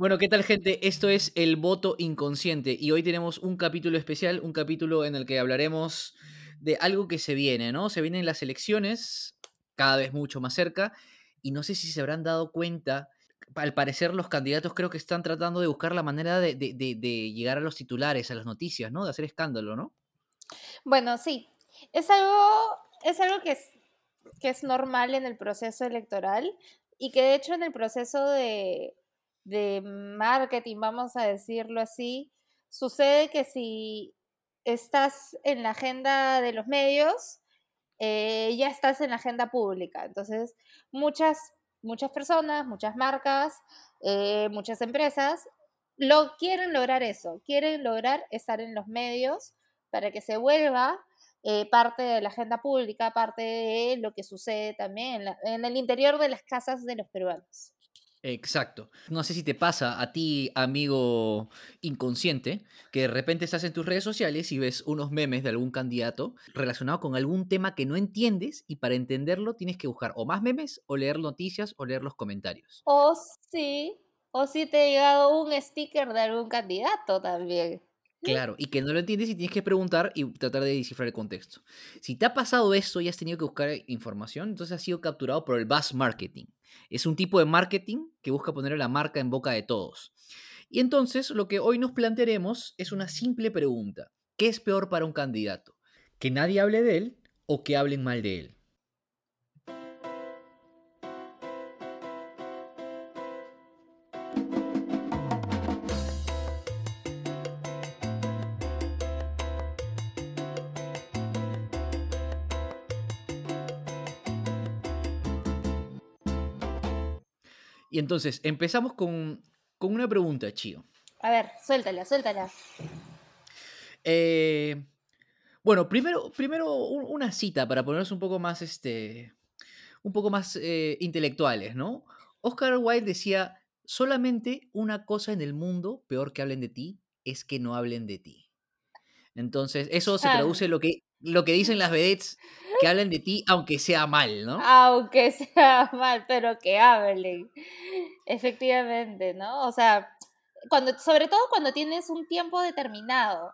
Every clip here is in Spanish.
Bueno, ¿qué tal gente? Esto es El Voto Inconsciente y hoy tenemos un capítulo especial, un capítulo en el que hablaremos de algo que se viene, ¿no? Se vienen las elecciones, cada vez mucho más cerca, y no sé si se habrán dado cuenta, al parecer los candidatos creo que están tratando de buscar la manera de, llegar a los titulares, a las noticias, ¿no? De hacer escándalo, ¿no? Bueno, sí, es algo, es algo que, es, que es normal en el proceso electoral y que de hecho en el proceso de, de marketing, vamos a decirlo así, sucede que si estás en la agenda de los medios, eh, ya estás en la agenda pública. Entonces, muchas, muchas personas, muchas marcas, eh, muchas empresas lo quieren lograr eso, quieren lograr estar en los medios para que se vuelva eh, parte de la agenda pública, parte de lo que sucede también en el interior de las casas de los peruanos. Exacto. No sé si te pasa a ti, amigo inconsciente, que de repente estás en tus redes sociales y ves unos memes de algún candidato relacionado con algún tema que no entiendes y para entenderlo tienes que buscar o más memes o leer noticias o leer los comentarios. O sí, o si te ha llegado un sticker de algún candidato también. Claro, y que no lo entiendes y tienes que preguntar y tratar de descifrar el contexto. Si te ha pasado eso y has tenido que buscar información, entonces has sido capturado por el buzz marketing. Es un tipo de marketing que busca poner la marca en boca de todos. Y entonces lo que hoy nos plantearemos es una simple pregunta. ¿Qué es peor para un candidato? ¿Que nadie hable de él o que hablen mal de él? Entonces, empezamos con, una pregunta, Chío. A ver, suéltala, suéltala. Eh, bueno, primero, primero una cita para ponernos un poco más, este, un poco más eh, intelectuales, ¿no? Oscar Wilde decía, solamente una cosa en el mundo peor que hablen de ti es que no hablen de ti. Entonces, eso se traduce lo que, lo que dicen las vedettes que hablen de ti, aunque sea mal, ¿no? Aunque sea mal, pero que hablen. Efectivamente, ¿no? O sea, cuando, sobre todo cuando tienes un tiempo determinado,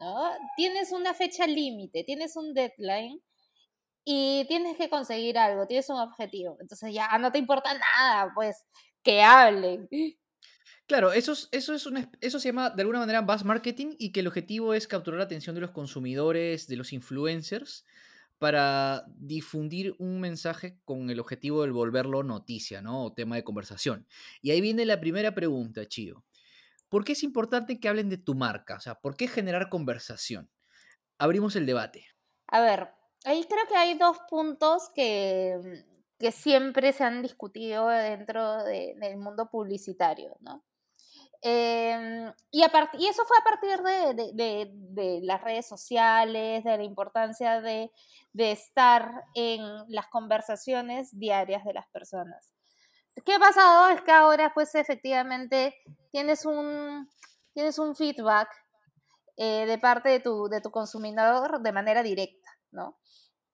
¿no? Tienes una fecha límite, tienes un deadline y tienes que conseguir algo, tienes un objetivo. Entonces ya no te importa nada, pues, que hablen. Claro, eso, es, eso, es eso se llama de alguna manera buzz marketing y que el objetivo es capturar la atención de los consumidores, de los influencers, para difundir un mensaje con el objetivo de volverlo noticia, ¿no? O tema de conversación. Y ahí viene la primera pregunta, Chío. ¿Por qué es importante que hablen de tu marca? O sea, ¿por qué generar conversación? Abrimos el debate. A ver, ahí creo que hay dos puntos que, que siempre se han discutido dentro del mundo publicitario, ¿no? Em, y, y, eso fue a partir de, las redes sociales, de la importancia de, estar en las conversaciones diarias de las personas. ¿Qué ha pasado? Es que ahora pues efectivamente tienes un, tienes un feedback eh, de parte de tu, de tu consumidor de manera directa, ¿no?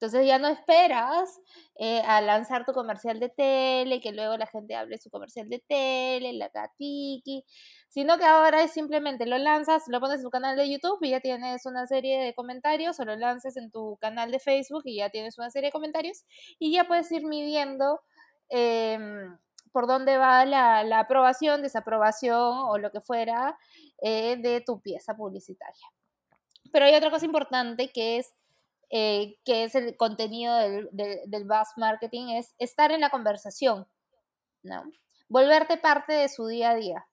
Entonces ya no esperas eh, a lanzar tu comercial de tele, que luego la gente hable su comercial de tele, la gatiki, sino que ahora es simplemente lo lanzas, lo pones en tu canal de YouTube y ya tienes una serie de comentarios, o lo lances en tu canal de Facebook y ya tienes una serie de comentarios, y ya puedes ir midiendo em, por dónde va la, aprobación, desaprobación o lo que fuera eh, de tu pieza publicitaria. Pero hay otra cosa importante que es eh, que es el contenido del, del, marketing, es estar en la conversación, ¿no? Volverte parte de su día a día.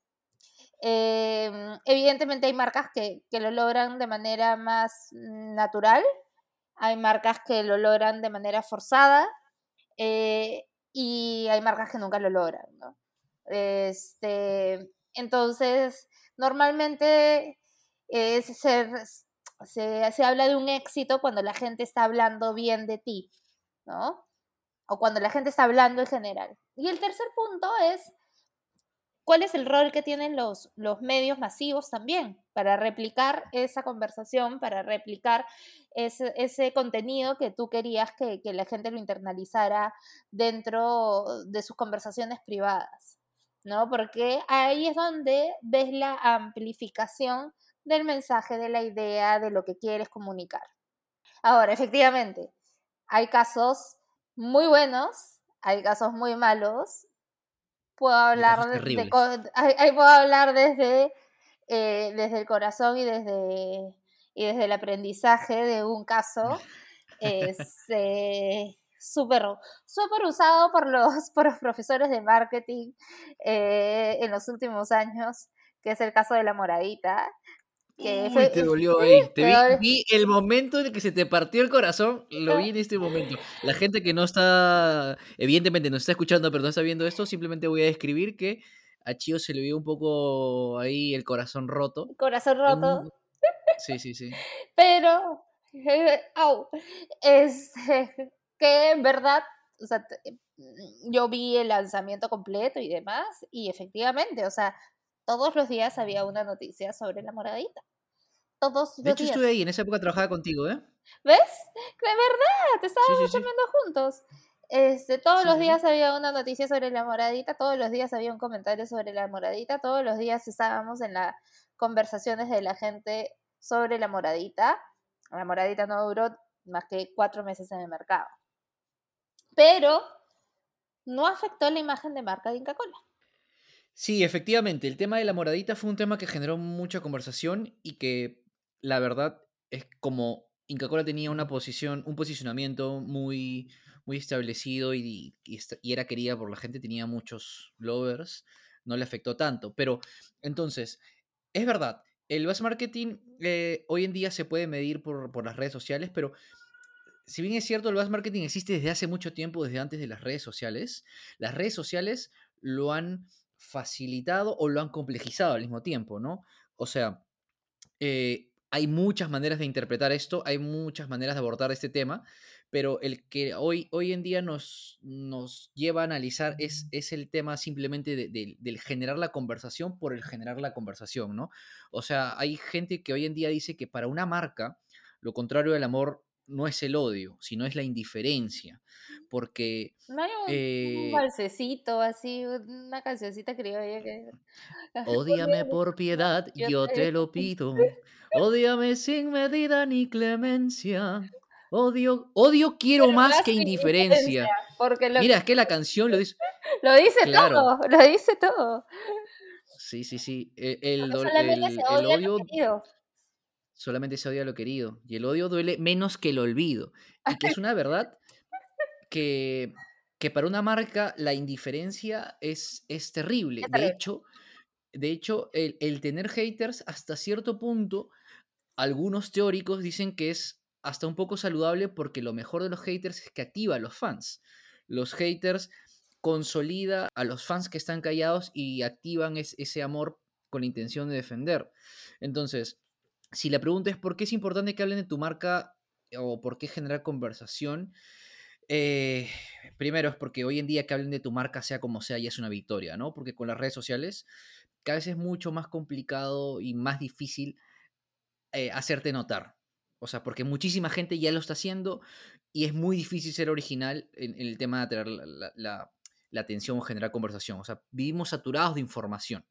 Em, evidentemente hay marcas que, que, lo logran de manera más natural, hay marcas que lo logran de manera forzada eh, y hay marcas que nunca lo logran, ¿no? Este, entonces, normalmente es ser, se, habla de un éxito cuando la gente está hablando bien de ti, ¿no? O cuando la gente está hablando en general. Y el tercer punto es, ¿cuál es el rol que tienen los, los medios masivos también para replicar esa conversación, para replicar ese, ese contenido que tú querías que, que la gente lo internalizara dentro de sus conversaciones privadas? ¿no? Porque ahí es donde ves la amplificación del mensaje, de la idea, de lo que quieres comunicar. Ahora, efectivamente, hay casos muy buenos, hay casos muy malos. Puedo hablar, de, puedo hablar desde, eh, desde el corazón y desde, y desde el aprendizaje de un caso. Es, eh, súper super usado por los, por los profesores de marketing eh, en los últimos años, que es el caso de la moradita. Que te dolió ahí. Te vi, el momento en el que se te partió el corazón, lo vi en este momento. La gente que no está, evidentemente no está escuchando, pero no está viendo esto, simplemente voy a describir que a Chio se le vio un poco ahí el corazón roto. Corazón roto. Sí, sí, sí. Pero, au, es, que en verdad, o sea, yo vi el lanzamiento completo y demás, y efectivamente, o sea, todos los días había una noticia sobre la moradita. Todos los de hecho, estuve ahí, en esa época trabajaba contigo, ¿eh? ¿Ves? De verdad, te estábamos sí, juntos. Este, todos los días había una noticia sobre la moradita, todos los días había un comentario sobre la moradita, todos los días estábamos en las conversaciones de la gente sobre la moradita. La moradita no duró más que cuatro meses en el mercado pero no afectó la imagen de marca de Inca Cola. Sí, efectivamente, el tema de la moradita fue un tema que generó mucha conversación y que la verdad es como Inca Cola tenía una posición, un posicionamiento muy, muy establecido y, era querida por la gente, tenía muchos lovers, no le afectó tanto. Pero entonces, es verdad, el mass marketing eh, hoy en día se puede medir por, por las redes sociales, pero si bien es cierto, el mass marketing existe desde hace mucho tiempo, desde antes de las redes sociales, las redes sociales lo han facilitado o lo han complejizado al mismo tiempo, ¿no? O sea, eh, hay muchas maneras de interpretar esto, hay muchas maneras de abordar este tema, pero el que hoy, hoy en día nos, nos lleva a analizar es, es el tema simplemente del generar la conversación por el generar la conversación, ¿no? O sea, hay gente que hoy en día dice que para una marca, lo contrario del amor no es el odio, sino es la indiferencia. Porque. No hay un, eh, así, una cancioncita criolla que. Ódiame por piedad, yo te lo pido. Ódiame sin medida ni clemencia. Odio, odio quiero más que indiferencia. Porque Mira, es que la canción lo dice. Lo dice todo, lo dice todo. Sí, sí, sí. E, el, el odio solamente se odia lo querido. Y el odio duele menos que el olvido. Y que es una verdad que, que para una marca la indiferencia es, es terrible. De hecho, de hecho el, el tener haters hasta cierto punto, algunos teóricos dicen que es hasta un poco saludable porque lo mejor de los haters es que activa a los fans. Los haters consolida a los fans que están callados y activan ese amor con la intención de defender. Entonces, si la pregunta es por qué es importante que hablen de tu marca o por qué generar conversación, eh, primero es porque hoy en día que hablen de tu marca, sea como sea, ya es una victoria, ¿no? Porque con las redes sociales cada vez es mucho más complicado y más difícil eh, hacerte notar. O sea, porque muchísima gente ya lo está haciendo y es muy difícil ser original en, el tema de atraer la, la atención o generar conversación. O sea, vivimos saturados de información.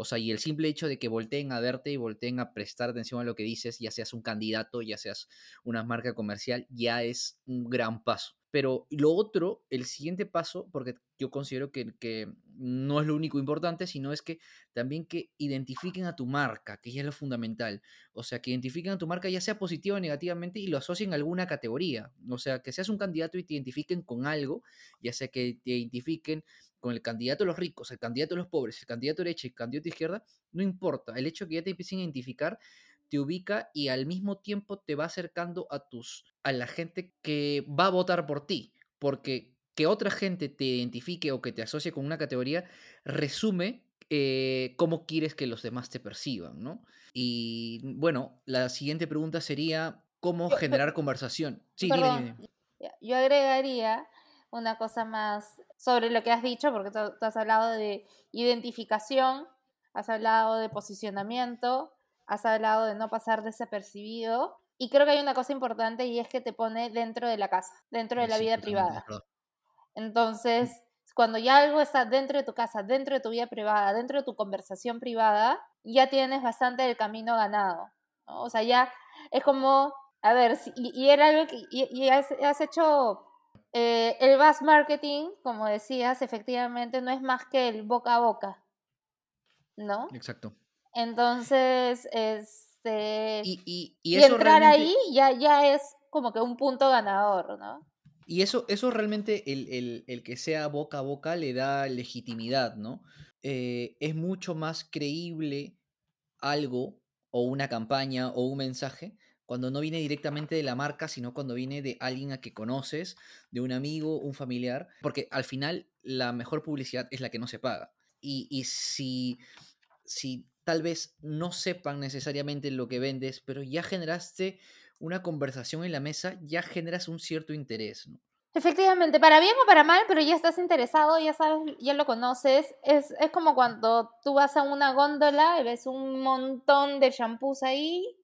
O sea, y el simple hecho de que volteen a verte y volteen a prestar atención a lo que dices, ya seas un candidato, ya seas una marca comercial, ya es un gran paso. Pero lo otro, el siguiente paso, porque yo considero que, que, no es lo único importante, sino es que también que identifiquen a tu marca, que ya es lo fundamental. O sea, que identifiquen a tu marca ya sea positiva o negativamente y lo asocien a alguna categoría. O sea, que seas un candidato y te identifiquen con algo, ya sea que te identifiquen con el candidato de los ricos, el candidato de los pobres, el candidato derecha y el candidato de izquierda, no importa. El hecho de que ya te empiecen a identificar te ubica y al mismo tiempo te va acercando a tus a la gente que va a votar por ti, porque que otra gente te identifique o que te asocie con una categoría resume eh, cómo quieres que los demás te perciban, ¿no? Y bueno, la siguiente pregunta sería cómo generar conversación. Sí, dime, Yo agregaría una cosa más sobre lo que has dicho, porque tú, has hablado de identificación, has hablado de posicionamiento, has hablado de no pasar desapercibido. Y creo que hay una cosa importante y es que te pone dentro de la casa, dentro de la vida privada. Entonces, cuando ya algo está dentro de tu casa, dentro de tu vida privada, dentro de tu conversación privada, ya tienes bastante del camino ganado. O sea, ya es como, a ver, y, era algo que, y, has, hecho eh, el bus marketing, como decías, efectivamente no es más que el boca a boca, ¿no? Exacto. Entonces, este... Y, entrar ahí ya, ya es como que un punto ganador, ¿no? Y eso, eso realmente, el, el, que sea boca a boca le da legitimidad, ¿no? Eh, es mucho más creíble algo o una campaña o un mensaje cuando no viene directamente de la marca, sino cuando viene de alguien a que conoces, de un amigo, un familiar, porque al final la mejor publicidad es la que no se paga. Y, y si, si tal vez no sepan necesariamente lo que vendes, pero ya generaste una conversación en la mesa, ya generas un cierto interés. Efectivamente, para bien o para mal, pero ya estás interesado, ya sabes, ya lo conoces. Es, es como cuando tú vas a una góndola y ves un montón de shampoos ahí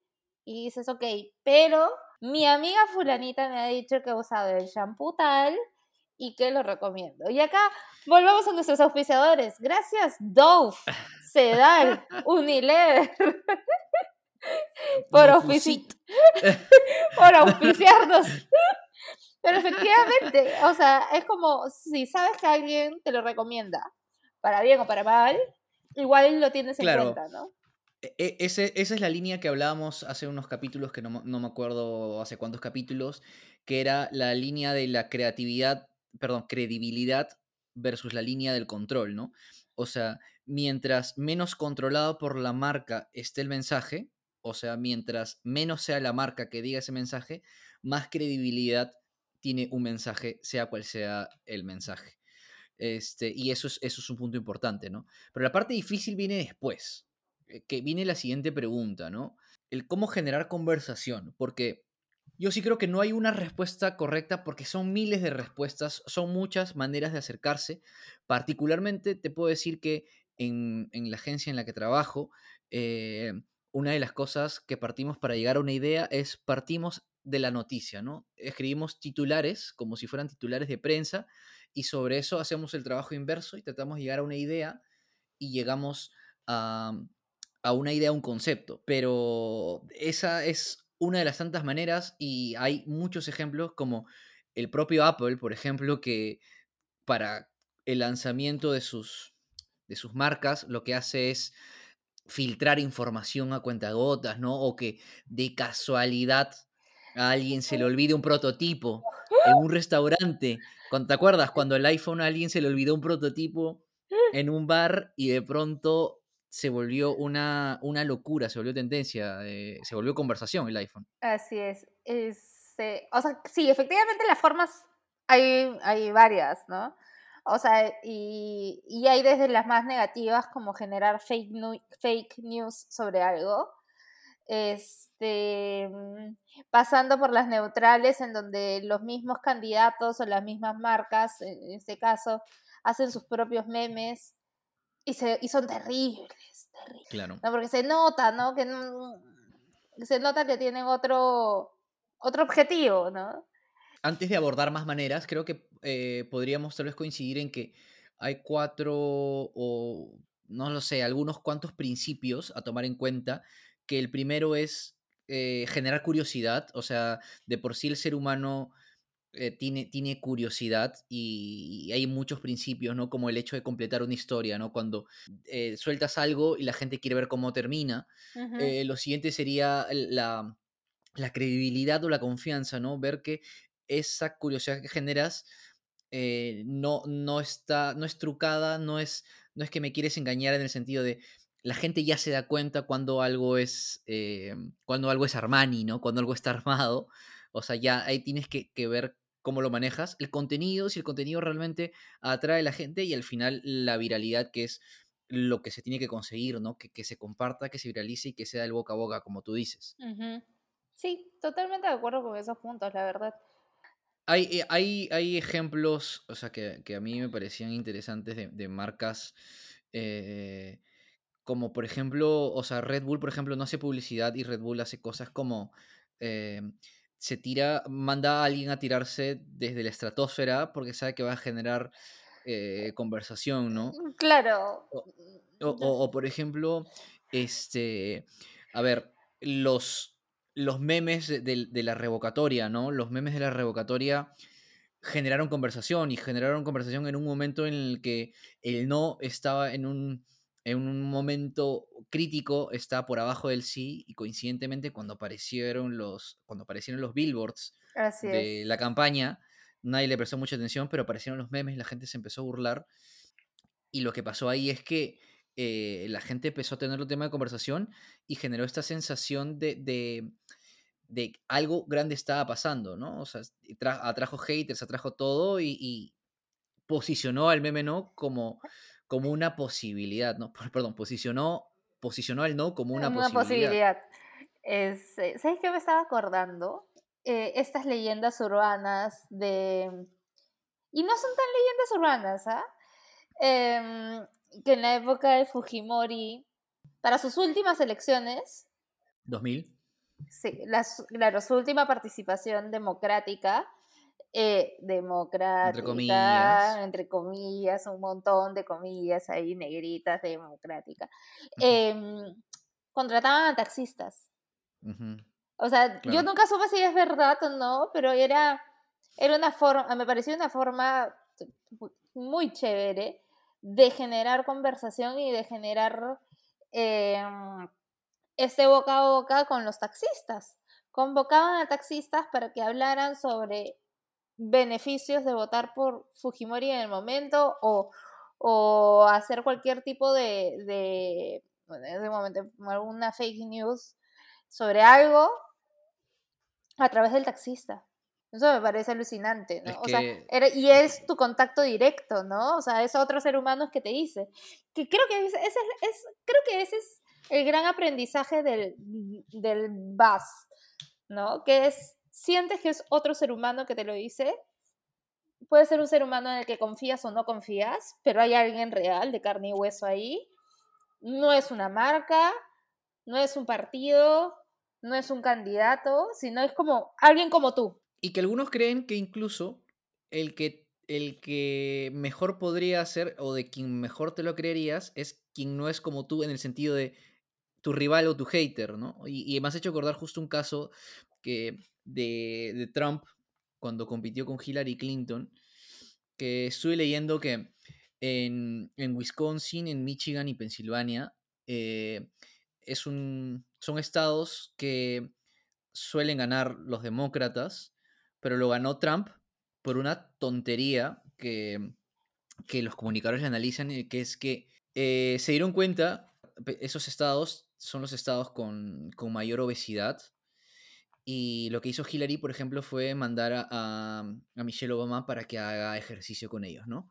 y dices, ok, pero mi amiga fulanita me ha dicho que he usado el shampoo tal y que lo recomiendo. Y acá volvamos a nuestros auspiciadores. Gracias, Dove, Sedal, Unilever. por, por auspiciarnos. Pero efectivamente, o sea, es como si sabes que alguien te lo recomienda, para bien o para mal, igual lo tienes en cuenta, ¿no? E, e, esa es la línea que hablábamos hace unos capítulos, que no, no, me acuerdo hace cuántos capítulos, que era la línea de la creatividad, perdón, credibilidad versus la línea del control, ¿no? O sea, mientras menos controlado por la marca esté el mensaje, o sea, mientras menos sea la marca que diga ese mensaje, más credibilidad tiene un mensaje, sea cual sea el mensaje. Este, y eso es, eso es un punto importante, ¿no? Pero la parte difícil viene después, que viene la siguiente pregunta, ¿no? El cómo generar conversación, porque yo sí creo que no hay una respuesta correcta porque son miles de respuestas, son muchas maneras de acercarse. Particularmente te puedo decir que en, en la agencia en la que trabajo, eh, una de las cosas que partimos para llegar a una idea es partimos de la noticia, ¿no? Escribimos titulares como si fueran titulares de prensa y sobre eso hacemos el trabajo inverso y tratamos de llegar a una idea y llegamos a, a una idea, a un concepto. Pero esa es una de las tantas maneras y hay muchos ejemplos como el propio Apple, por ejemplo, que para el lanzamiento de sus, de sus marcas lo que hace es filtrar información a cuentagotas, ¿no? O que de casualidad a alguien se le olvide un prototipo en un restaurante. ¿Te acuerdas cuando el iPhone a alguien se le olvidó un prototipo en un bar y de pronto se volvió una, una locura, se volvió tendencia, eh, se volvió conversación el iPhone? Así es. Este, o sea, sí, efectivamente las formas hay, hay varias, ¿no? O sea, y, y, hay desde las más negativas como generar fake, fake news sobre algo, este, mm, pasando por las neutrales en donde los mismos candidatos o las mismas marcas, en este caso, hacen sus propios memes y, se, y son terribles, terribles. Claro. ¿no? Porque se nota, ¿no? Que se nota que tienen otro, otro objetivo, ¿no? Antes de abordar más maneras, creo que eh, podríamos tal vez coincidir en que hay cuatro o no lo sé, algunos cuantos principios a tomar en cuenta, que el primero es eh, generar curiosidad, o sea, de por sí el ser humano eh, tiene, tiene curiosidad y, hay muchos principios, ¿no? Como el hecho de completar una historia, ¿no? Cuando sueltas algo y la gente quiere ver cómo termina, lo siguiente sería la, la credibilidad o la confianza, ¿no? Ver que esa curiosidad que generas eh, no, no, está, no es trucada, no es, no es que me quieres engañar en el sentido de la gente ya se da cuenta cuando algo es, eh, cuando algo es Armani, ¿no? Cuando algo está armado. O sea, ya ahí tienes que, ver cómo lo manejas. El contenido, si el contenido realmente atrae a la gente y al final la viralidad, que es lo que se tiene que conseguir, ¿no? Que, se comparta, que se viralice y que sea el boca a boca, como tú dices. Sí, totalmente de acuerdo con esos puntos, la verdad. Hay, eh, hay, hay ejemplos, o sea, que, a mí me parecían interesantes de, marcas eh, como, por ejemplo, o sea, Red Bull, por ejemplo, no hace publicidad y Red Bull hace cosas como eh, se tira, manda a alguien a tirarse desde la estratosfera porque sabe que va a generar eh, conversación, ¿no? Mm, claro. O, por ejemplo, este, a ver, los, los memes de, la revocatoria, ¿no? Los memes de la revocatoria generaron conversación y generaron conversación en un momento en el que el no estaba en un, en un momento crítico, está por abajo del sí y coincidentemente cuando aparecieron los, cuando aparecieron los billboards de la campaña, nadie le prestó mucha atención, pero aparecieron los memes, la gente se empezó a burlar. Y lo que pasó ahí es que eh, la gente empezó a tener un tema de conversación y generó esta sensación de, de, algo grande estaba pasando, ¿no? O sea, atrajo haters, atrajo todo y, posicionó al meme no como, como una posibilidad, ¿no? Perdón, posicionó, posicionó al no como una, una posibilidad. Es, eh, ¿Sabes qué me estaba acordando? Eh, estas leyendas urbanas de... Y no son tan leyendas urbanas, ¿ah? Em, que en la época de Fujimori, para sus últimas elecciones... 2000. Sí, claro, su última participación democrática, eh, democrática, entre comillas. entre comillas, un montón de comillas ahí negritas, democrática, em, contrataban a taxistas. O sea, yo nunca supe si es verdad o no, pero era, era una forma, me pareció una forma muy chévere de generar conversación y de generar em, este boca a boca con los taxistas. Convocaban a taxistas para que hablaran sobre beneficios de votar por Fujimori en el momento o, o hacer cualquier tipo de, de, de momento, alguna fake news sobre algo a través del taxista. Eso me parece alucinante, ¿no? o sea, y es tu contacto directo, ¿no? O sea, es otro ser humano que te dice. Que creo que ese es, creo que ese es el gran aprendizaje del, del bus, ¿no? Que es, sientes que es otro ser humano que te lo dice. Puede ser un ser humano en el que confías o no confías, pero hay alguien real, de carne y hueso ahí. No es una marca, no es un partido, no es un candidato, sino es como alguien como tú, y que algunos creen que incluso el que, el que mejor podría ser o de quien mejor te lo creerías es quien no es como tú en el sentido de tu rival o tu hater, ¿no? Y, me has hecho acordar justo un caso que de, Trump cuando compitió con Hillary Clinton, que estuve leyendo que en, Wisconsin, en Michigan y Pensilvania eh, es un, son estados que suelen ganar los demócratas pero lo ganó Trump por una tontería que, que los comunicadores analizan, que es que eh, se dieron cuenta, esos estados son los estados con, con, mayor obesidad, y lo que hizo Hillary, por ejemplo, fue mandar a, a, Michelle Obama para que haga ejercicio con ellos, ¿no?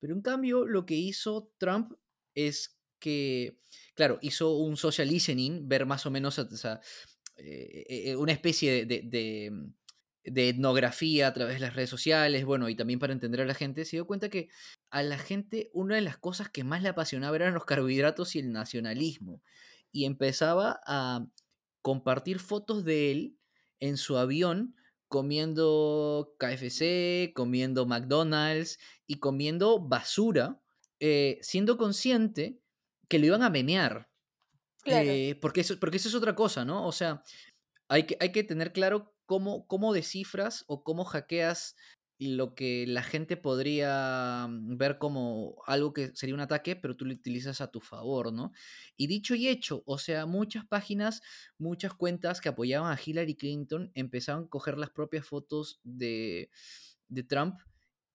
Pero en cambio, lo que hizo Trump es que, claro, hizo un social listening, ver más o menos eh, eh, una especie de, de etnografía a través de las redes sociales, bueno, y también para entender a la gente, se dio cuenta que a la gente una de las cosas que más le apasionaba eran los carbohidratos y el nacionalismo. Y empezaba a compartir fotos de él en su avión comiendo KFC, comiendo McDonald's y comiendo basura, eh, siendo consciente que lo iban a menear. Eh, porque, eso, porque eso es otra cosa, ¿no? O sea, hay que, hay que tener claro cómo, descifras o cómo hackeas lo que la gente podría mm, ver como algo que sería un ataque, pero tú lo utilizas a tu favor, ¿no? Y dicho y hecho, o sea, muchas páginas, muchas cuentas que apoyaban a Hillary Clinton empezaron a coger las propias fotos de, de Trump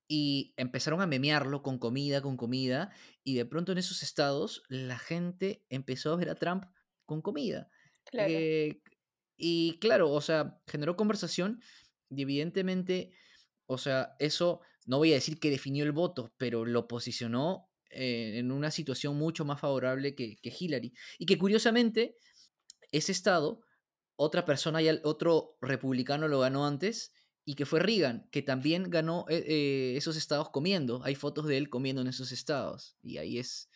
y empezaron a memearlo con comida, con comida, y de pronto en esos estados la gente empezó a ver a Trump con comida. Claro. Eh, y claro, o sea, generó conversación y evidentemente, o sea, eso no voy a decir que definió el voto, pero lo posicionó eh, en una situación mucho más favorable que, Hillary. Y que curiosamente, ese estado, otra persona, y otro republicano lo ganó antes, y que fue Reagan, que también ganó eh, eh, esos estados comiendo. Hay fotos de él comiendo en esos estados. Y ahí es,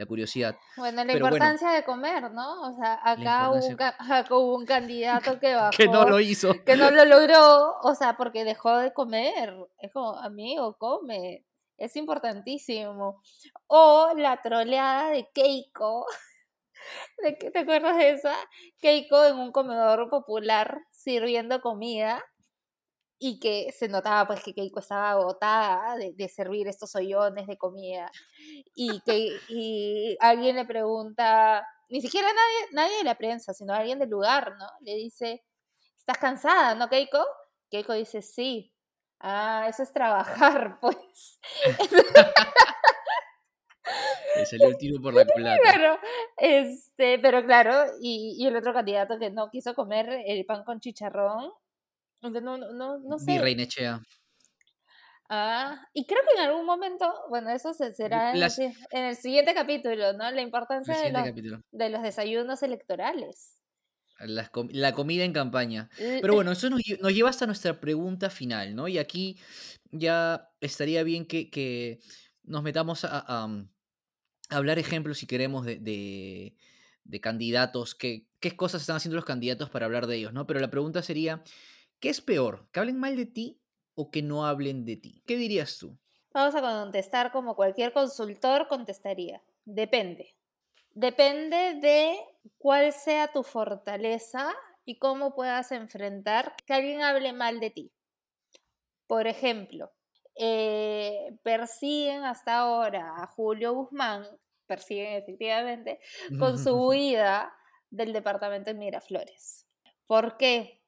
la curiosidad. Bueno, la importancia de comer, ¿no? O sea, acá hubo, un, candidato que bajó. que no lo hizo. Que no lo logró, o sea, porque dejó de comer. Es como, amigo, come. es importantísimo. O la troleada de Keiko. ¿De qué te acuerdas de esa? Keiko en un comedor popular sirviendo comida y que se notaba pues que Keiko estaba agotada de, servir estos hoyones de comida y que y alguien le pregunta, ni siquiera nadie, nadie de la prensa, sino alguien del lugar, ¿no? Le dice, ¿estás cansada, no Keiko? Keiko dice, sí. Ah, eso es trabajar, pues. Le salió el tiro por la culata. Claro, este, pero claro, y, y, el otro candidato que no quiso comer el pan con chicharrón, no, no, no sé. Virreinechea. Ah, y creo que en algún momento, bueno, eso se será en, el, siguiente capítulo, ¿no? La importancia de los, de los, desayunos electorales. la comida en campaña. Pero bueno, eso nos, lleva hasta nuestra pregunta final, ¿no? Y aquí ya estaría bien que, nos metamos a, hablar ejemplos, si queremos, de, de, de candidatos, qué cosas están haciendo los candidatos para hablar de ellos, ¿no? Pero la pregunta sería, ¿Qué es peor? ¿Que hablen mal de ti o que no hablen de ti? ¿Qué dirías tú? Vamos a contestar como cualquier consultor contestaría. Depende. Depende de cuál sea tu fortaleza y cómo puedas enfrentar que alguien hable mal de ti. Por ejemplo, eh, persiguen hasta ahora a Julio Guzmán, persiguen efectivamente, con su huida del departamento de Miraflores. ¿Por qué?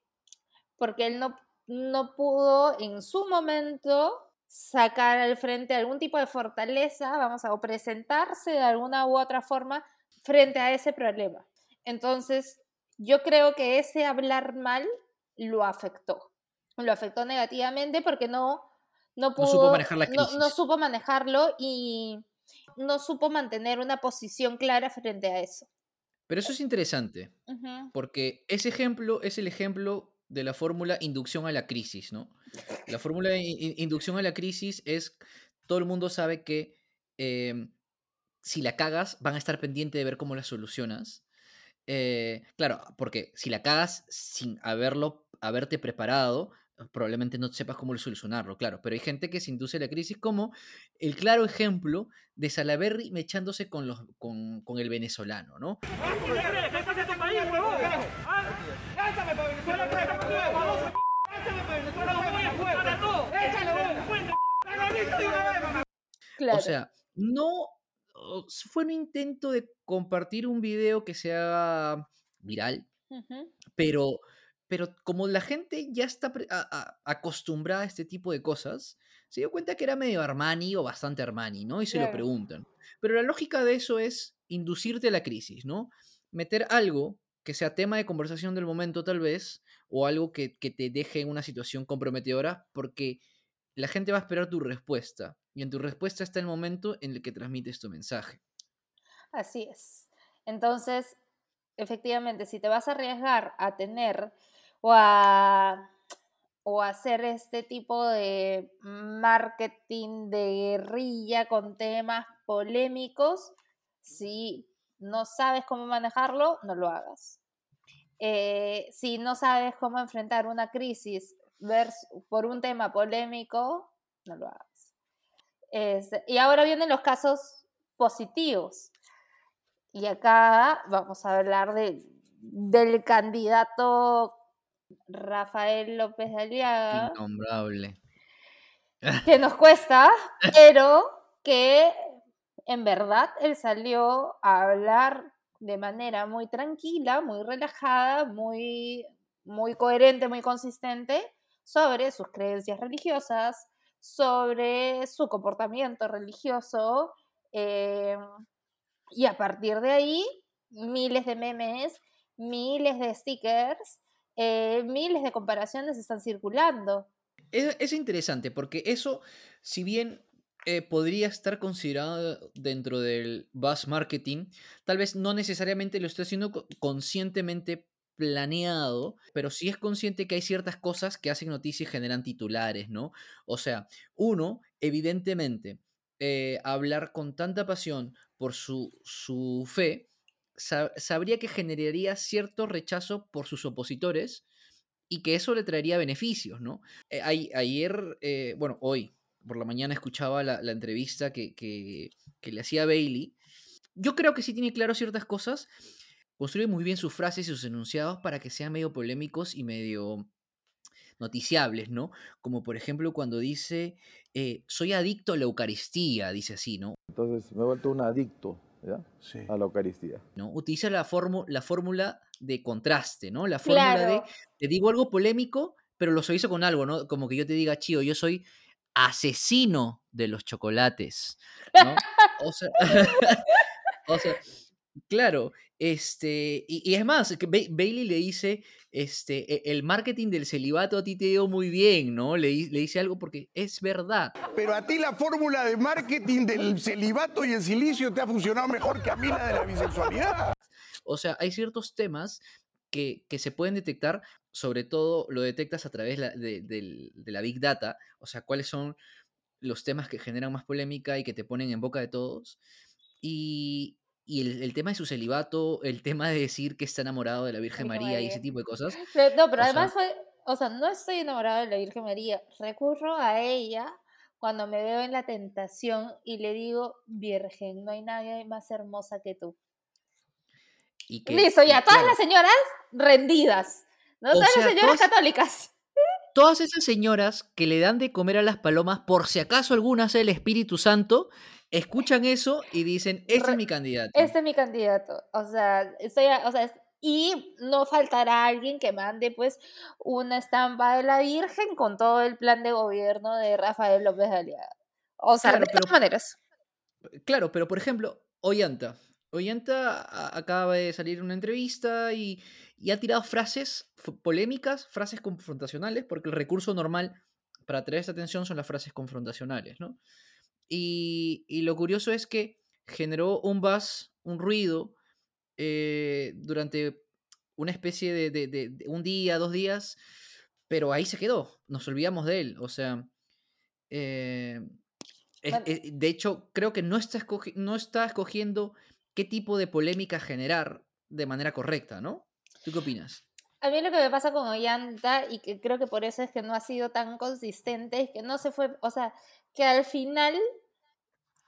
Porque él no, no pudo en su momento sacar al frente algún tipo de fortaleza, vamos a, o presentarse de alguna u otra forma frente a ese problema. Entonces, yo creo que ese hablar mal lo afectó. Lo afectó negativamente porque no, no pudo. No supo manejar la crisis. No, supo manejarlo y no supo mantener una posición clara frente a eso. Pero eso es interesante, porque ese ejemplo es el ejemplo de la fórmula inducción a la crisis, ¿no? La fórmula de inducción a la crisis es, todo el mundo sabe que em, si la cagas, van a estar pendientes de ver cómo la solucionas. Eh, claro, porque si la cagas sin haberlo, haberte preparado, probablemente no sepas cómo solucionarlo, claro. Pero hay gente que se induce a la crisis como el claro ejemplo de Salaberry mechándose con, los, con, con el venezolano, ¿no? O sea, no fue un intento de compartir un video que sea viral, pero, pero como la gente ya está acostumbrada a este tipo de cosas, se dio cuenta que era medio Armani o bastante Armani, ¿no? Y se lo preguntan. Pero la lógica de eso es inducirte a la crisis, ¿no? Meter algo que sea tema de conversación del momento tal vez, o algo que, te deje en una situación comprometedora, porque la gente va a esperar tu respuesta, y en tu respuesta está el momento en el que transmites tu mensaje. Así es. Entonces, efectivamente, si te vas a arriesgar a tener o a, o hacer este tipo de marketing de guerrilla con temas polémicos, si no sabes cómo manejarlo, no lo hagas. Eh, si no sabes cómo enfrentar una crisis por un tema polémico, no lo hagas. y ahora vienen los casos positivos. Y acá vamos a hablar de, del candidato Rafael López de Aliaga. Innombrable. Que nos cuesta, pero que en verdad él salió a hablar de manera muy tranquila, muy relajada, muy, muy coherente, muy consistente sobre sus creencias religiosas, sobre su comportamiento religioso. Eh, y a partir de ahí, miles de memes, miles de stickers, eh, miles de comparaciones están circulando. Es, es interesante porque eso, si bien eh, podría estar considerado dentro del buzz marketing. Tal vez no necesariamente lo esté haciendo conscientemente planeado, pero sí es consciente que hay ciertas cosas que hacen noticias y generan titulares, ¿no? O sea, uno, evidentemente, eh, hablar con tanta pasión por su, su fe, sabría que generaría cierto rechazo por sus opositores y que eso le traería beneficios, ¿no? Eh, ayer, bueno, hoy, por la mañana escuchaba la, entrevista que, que, le hacía Bailey. Yo creo que sí tiene claro ciertas cosas. Construye muy bien sus frases y sus enunciados para que sean medio polémicos y medio noticiables, ¿no? Como por ejemplo cuando dice, eh, soy adicto a la Eucaristía, dice así, ¿no? Entonces me he vuelto un adicto ¿ya? a la Eucaristía. ¿no? Utiliza la, la fórmula de contraste, ¿no? La fórmula de, te digo algo polémico, pero lo hizo con algo, ¿no? Como que yo te diga, chío, yo soy asesino de los chocolates, ¿no? o sea, claro, este, y, es más, que Bailey le dice, este, e, el marketing del celibato a ti te dio muy bien, ¿no? Le, le dice algo porque es verdad. Pero a ti la fórmula de marketing del celibato y el silicio te ha funcionado mejor que a mí la de la bisexualidad. O sea, hay ciertos temas que, se pueden detectar, sobre todo lo detectas a través de, la Big Data, o sea, cuáles son los temas que generan más polémica y que te ponen en boca de todos. Y, el, tema de su celibato, el tema de decir que está enamorado de la Virgen María, y ese tipo de cosas. no, pero además o sea, no estoy enamorado de la Virgen María, recurro a ella cuando me veo en la tentación y le digo, Virgen, no hay nadie más hermosa que tú. Listo, ya, todas las señoras rendidas, ¿no? Todas las señoras católicas. Todas esas señoras que le dan de comer a las palomas, por si acaso alguna hace el Espíritu Santo, escuchan eso y dicen, este es mi candidato. Este es mi candidato. O sea, estoy, o sea, y no faltará alguien que mande pues una estampa de la Virgen con todo el plan de gobierno de Rafael López Aliaga. O sea, de todas maneras. Claro, pero por ejemplo, Ollanta. Ollanta acaba de salir en una entrevista y, ha tirado frases polémicas, frases confrontacionales, porque el recurso normal para atraer esta atención son las frases confrontacionales, ¿no? Y, lo curioso es que generó un buzz, un ruido, eh, durante una especie de, un día, dos días, pero ahí se quedó, nos olvidamos de él, o sea, eh, de hecho, creo que no está, no está escogiendo qué tipo de polémica generar de manera correcta, ¿no? ¿Tú qué opinas? A mí lo que me pasa con Ollanta, y que creo que por eso es que no ha sido tan consistente, es que no se fue, o sea, que al final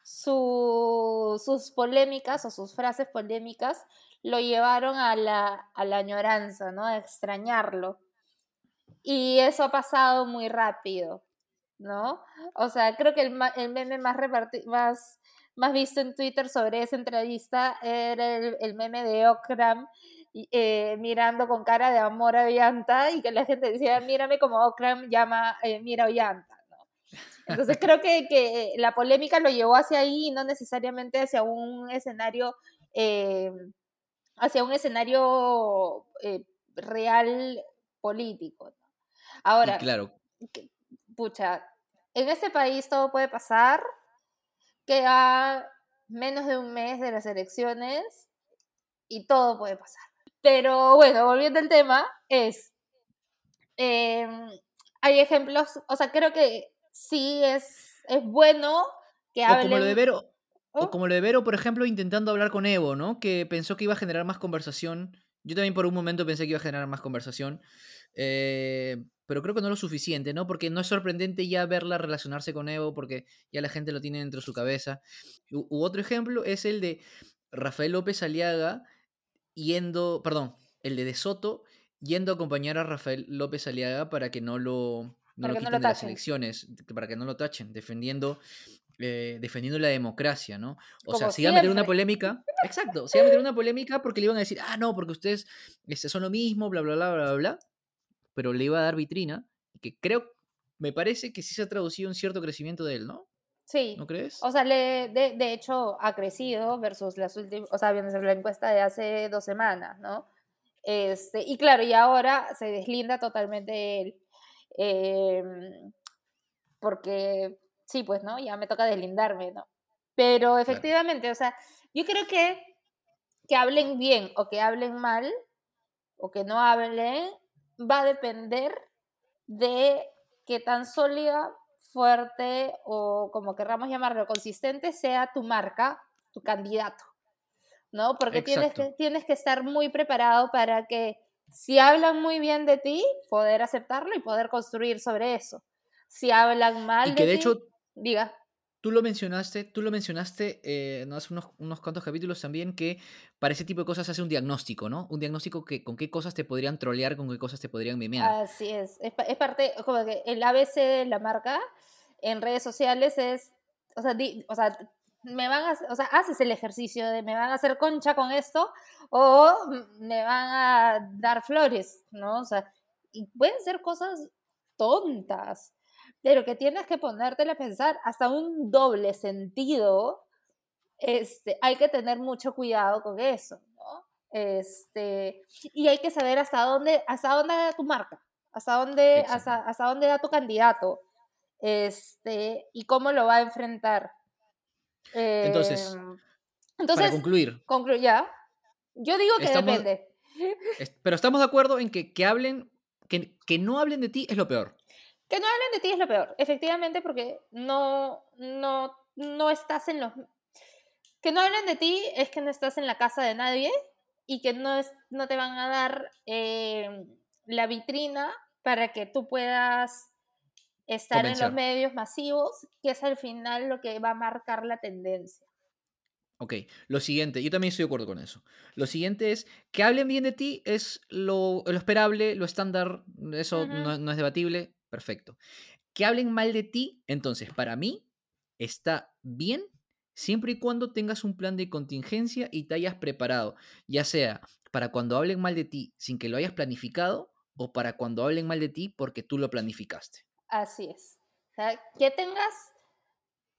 sus polémicas o sus frases polémicas lo llevaron a la, a la añoranza, ¿no? A extrañarlo. Y eso ha pasado muy rápido, ¿no? O sea, creo que el, el meme más, más más visto en Twitter sobre esa entrevista era el, meme de Okram eh, mirando con cara de amor a Ollanta y que la gente decía, mírame como Okram llama, eh, mira a Ollanta. Entonces creo que, que, la polémica lo llevó hacia ahí y no necesariamente hacia un escenario, eh, hacia un escenario real político. Ahora, claro. pucha, en este país todo puede pasar, Queda menos de un mes de las elecciones y todo puede pasar. Pero bueno, volviendo al tema, es. Em, hay ejemplos, o sea, creo que sí es, es bueno que hablen. O como lo de Vero, o ¿Oh? como lo de Vero, por ejemplo, intentando hablar con Evo, ¿no? Que pensó que iba a generar más conversación. Yo también por un momento pensé que iba a generar más conversación. Eh, pero creo que no lo suficiente, ¿no? Porque no es sorprendente ya verla relacionarse con Evo, porque ya la gente lo tiene dentro de su cabeza. U, otro ejemplo es el de Rafael López Aliaga yendo, perdón, el de De Soto yendo a acompañar a Rafael López Aliaga para que no lo, no lo quiten de las elecciones, para que no lo tachen, defendiendo, eh, defendiendo la democracia, ¿no? O sea, si iba a meter una polémica, exacto, si iba a meter una polémica porque le iban a decir, ah, no, porque ustedes este, son lo mismo, bla, bla, bla, bla, bla, pero le iba a dar vitrina, que creo, me parece que sí se ha traducido un cierto crecimiento de él, ¿no? Sí. ¿No crees? O sea, le, de, de, hecho ha crecido versus las últimas, o sea, viendo la encuesta de hace dos semanas, ¿no? Este, y claro, y ahora se deslinda totalmente de él. Em, porque, sí, pues, ¿no? Ya me toca deslindarme, ¿no? Pero efectivamente, o sea, yo creo que que hablen bien o que hablen mal, o que no hablen, va a depender de qué tan sólida, fuerte o como querramos llamarlo, consistente sea tu marca, tu candidato. ¿No? Porque tienes que, tienes que estar muy preparado para que si hablan muy bien de ti, poder aceptarlo y poder construir sobre eso. Si hablan mal y que de, hecho Diga. Tú lo mencionaste, tú lo mencionaste eh, hace unos, unos, cuantos capítulos también que para ese tipo de cosas hace un diagnóstico, ¿no? Un diagnóstico que con qué cosas te podrían trolear, con qué cosas te podrían memear. Así es. Es, es parte, como que el ABC de la marca en redes sociales es, o sea, o sea, me van a, o sea, haces el ejercicio de me van a hacer concha con esto o me van a dar flores, ¿no? O sea, y pueden ser cosas tontas, pero que tienes que ponértela a pensar hasta un doble sentido. Este, hay que tener mucho cuidado con eso, ¿no? Este, y hay que saber hasta dónde, hasta dónde da tu marca, hasta dónde, hasta, hasta dónde da tu candidato, este, y cómo lo va a enfrentar. entonces, em, entonces, para concluir. ya. Yo digo que depende. Pero estamos de acuerdo en que, que hablen, que, que no hablen de ti es lo peor. Que no hablen de ti es lo peor, efectivamente, porque no, no, no estás en los... Que no hablen de ti es que no estás en la casa de nadie y que no, es, no te van a dar eh, la vitrina para que tú puedas estar en los medios masivos, que es al final lo que va a marcar la tendencia. Ok, lo siguiente, yo también estoy de acuerdo con eso. Lo siguiente es que hablen bien de ti, es lo, lo esperable, lo estándar, eso no, no, es debatible, perfecto. Que hablen mal de ti, entonces, para mí, está bien siempre y cuando tengas un plan de contingencia y te hayas preparado, ya sea para cuando hablen mal de ti sin que lo hayas planificado o para cuando hablen mal de ti porque tú lo planificaste. Así es. O sea, que tengas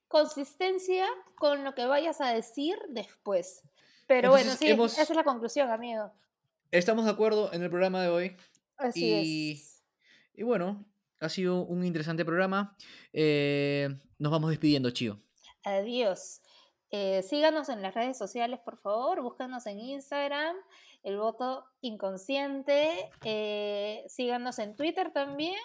consistencia con lo que vayas a decir después. Pero bueno, sí, esa es la conclusión, amigo. Estamos de acuerdo en el programa de hoy. Así es. Y bueno, ha sido un interesante programa. Eh, nos vamos despidiendo, Chío. Adiós. Eh, síganos en las redes sociales, por favor. Búscanos en Instagram, el voto inconsciente. Eh, síganos en Twitter también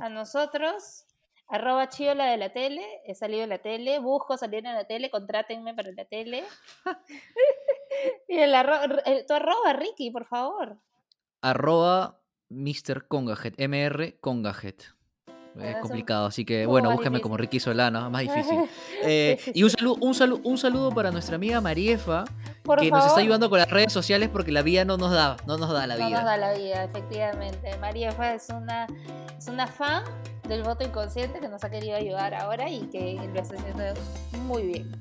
a nosotros, arroba chiola de la tele, he salido en la tele, busco salir en la tele, contrátenme para la tele. y el, tu arroba, Ricky, por favor. Arroba Mr. Congajet, MR Congajet. Es complicado, así que bueno, búscame como Ricky Solano, más difícil. Eh, y un saludo, un, saludo, un saludo para nuestra amiga Mariefa, que nos está ayudando con las redes sociales porque la vida no nos da, no nos da la vida. No nos da la vida, efectivamente. Mariefa es una, es una fan del voto inconsciente que nos ha querido ayudar ahora y que lo está haciendo muy bien.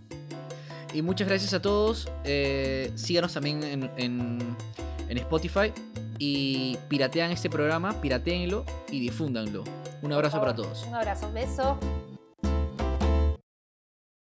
Y muchas gracias a todos. Eh, síganos también en, en, en Spotify y piratean este programa, pirateenlo y difúndanlo. Un abrazo para todos. Un abrazo, beso.